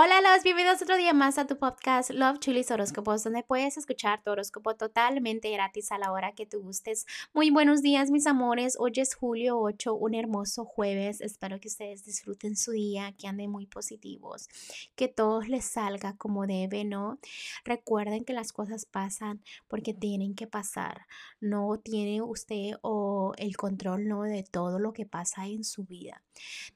Hola, los bienvenidos otro día más a tu podcast Love Chulis Horóscopos, donde puedes escuchar tu horóscopo totalmente gratis a la hora que tú gustes. Muy buenos días, mis amores. Hoy es julio 8, un hermoso jueves. Espero que ustedes disfruten su día, que anden muy positivos, que todo les salga como debe, ¿no? Recuerden que las cosas pasan porque tienen que pasar. No tiene usted o el control, ¿no? De todo lo que pasa en su vida.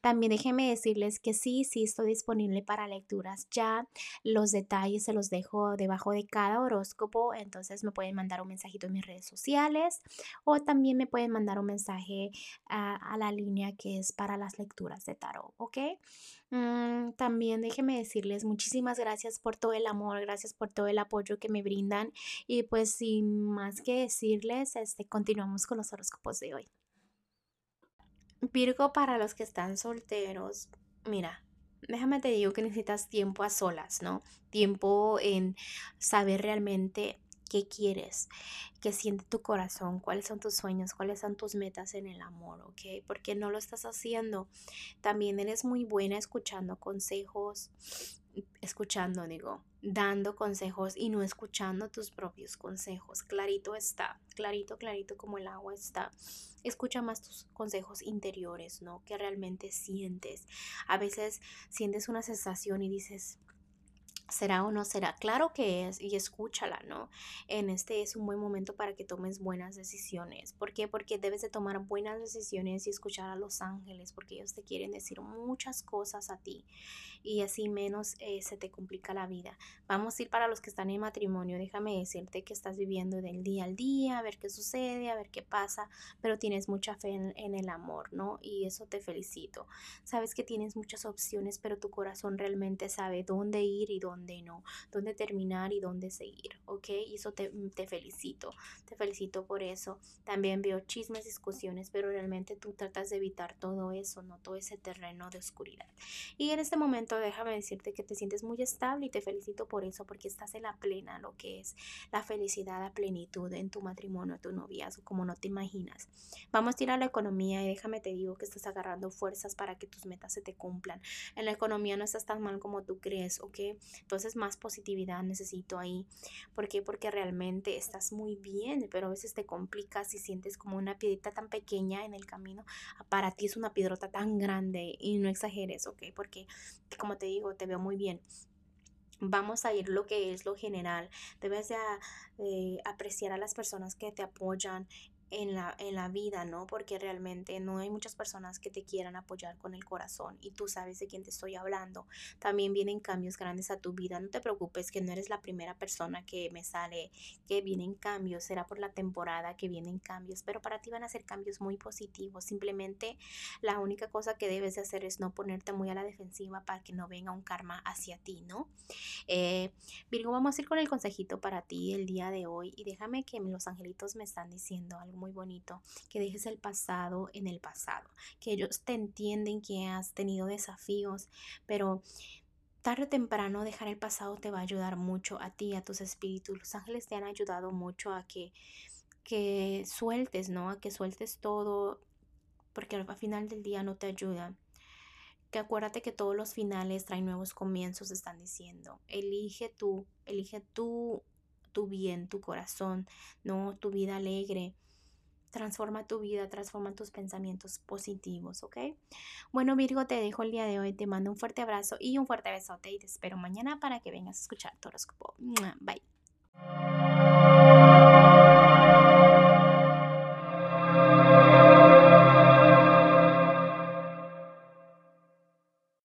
También déjenme decirles que sí, sí estoy disponible para lectura ya los detalles se los dejo debajo de cada horóscopo, entonces me pueden mandar un mensajito en mis redes sociales o también me pueden mandar un mensaje a, la línea que es para las lecturas de tarot, ¿ok? Mm, también déjenme decirles muchísimas gracias por todo el amor, gracias por todo el apoyo que me brindan y pues sin más que decirles, este, continuamos con los horóscopos de hoy. Virgo para los que están solteros, mira, déjame te digo que necesitas tiempo a solas, ¿no? Tiempo en saber realmente qué quieres, qué siente tu corazón, cuáles son tus sueños, cuáles son tus metas en el amor, ¿ok? Porque no lo estás haciendo. También eres muy buena escuchando consejos, escuchando, digo, dando consejos y no escuchando tus propios consejos. Clarito está, clarito, clarito como el agua está. Escucha más tus consejos interiores, ¿no? Que realmente sientes. A veces sientes una sensación y dices, ¿Será o no será? Claro que es y escúchala, ¿no? En este es un buen momento para que tomes buenas decisiones. ¿Por qué? Porque debes de tomar buenas decisiones y escuchar a los ángeles porque ellos te quieren decir muchas cosas a ti y así menos eh, se te complica la vida. Vamos a ir para los que están en matrimonio. Déjame decirte que estás viviendo del día al día, a ver qué sucede, a ver qué pasa, pero tienes mucha fe en, en el amor, ¿no? Y eso te felicito. Sabes que tienes muchas opciones, pero tu corazón realmente sabe dónde ir y dónde dónde no, dónde terminar y dónde seguir, ¿ok? Y eso te, mm, te felicito, te felicito por eso. También veo chismes, discusiones, pero realmente tú tratas de evitar todo eso, no todo ese terreno de oscuridad. Y en este momento déjame decirte que te sientes muy estable y te felicito por eso, porque estás en la plena, lo que es la felicidad a plenitud en tu matrimonio, tu noviazgo, como no te imaginas. Vamos a ir a la economía y déjame te digo que estás agarrando fuerzas para que tus metas se te cumplan. En la economía no estás tan mal como tú crees, ¿ok? Entonces más positividad necesito ahí. ¿Por qué? Porque realmente estás muy bien, pero a veces te complicas y sientes como una piedrita tan pequeña en el camino. Para ti es una piedrota tan grande y no exageres, ¿ok? Porque como te digo, te veo muy bien vamos a ir lo que es lo general. Debes de, eh, apreciar a las personas que te apoyan en la, en la vida, ¿no? Porque realmente no hay muchas personas que te quieran apoyar con el corazón y tú sabes de quién te estoy hablando. También vienen cambios grandes a tu vida. No te preocupes que no eres la primera persona que me sale que vienen cambios. Será por la temporada que vienen cambios, pero para ti van a ser cambios muy positivos. Simplemente la única cosa que debes de hacer es no ponerte muy a la defensiva para que no venga un karma hacia ti, ¿no? Eh, Virgo, vamos a ir con el consejito para ti el día de hoy y déjame que los angelitos me están diciendo algo muy bonito, que dejes el pasado en el pasado, que ellos te entienden que has tenido desafíos, pero tarde o temprano dejar el pasado te va a ayudar mucho a ti, a tus espíritus. Los ángeles te han ayudado mucho a que, que sueltes, ¿no? A que sueltes todo, porque al final del día no te ayuda. Que acuérdate que todos los finales traen nuevos comienzos, están diciendo. Elige tú, elige tú tu bien, tu corazón, no tu vida alegre transforma tu vida, transforma tus pensamientos positivos, ¿ok? Bueno, Virgo, te dejo el día de hoy, te mando un fuerte abrazo y un fuerte besote y te espero mañana para que vengas a escuchar tu horóscopo. Bye.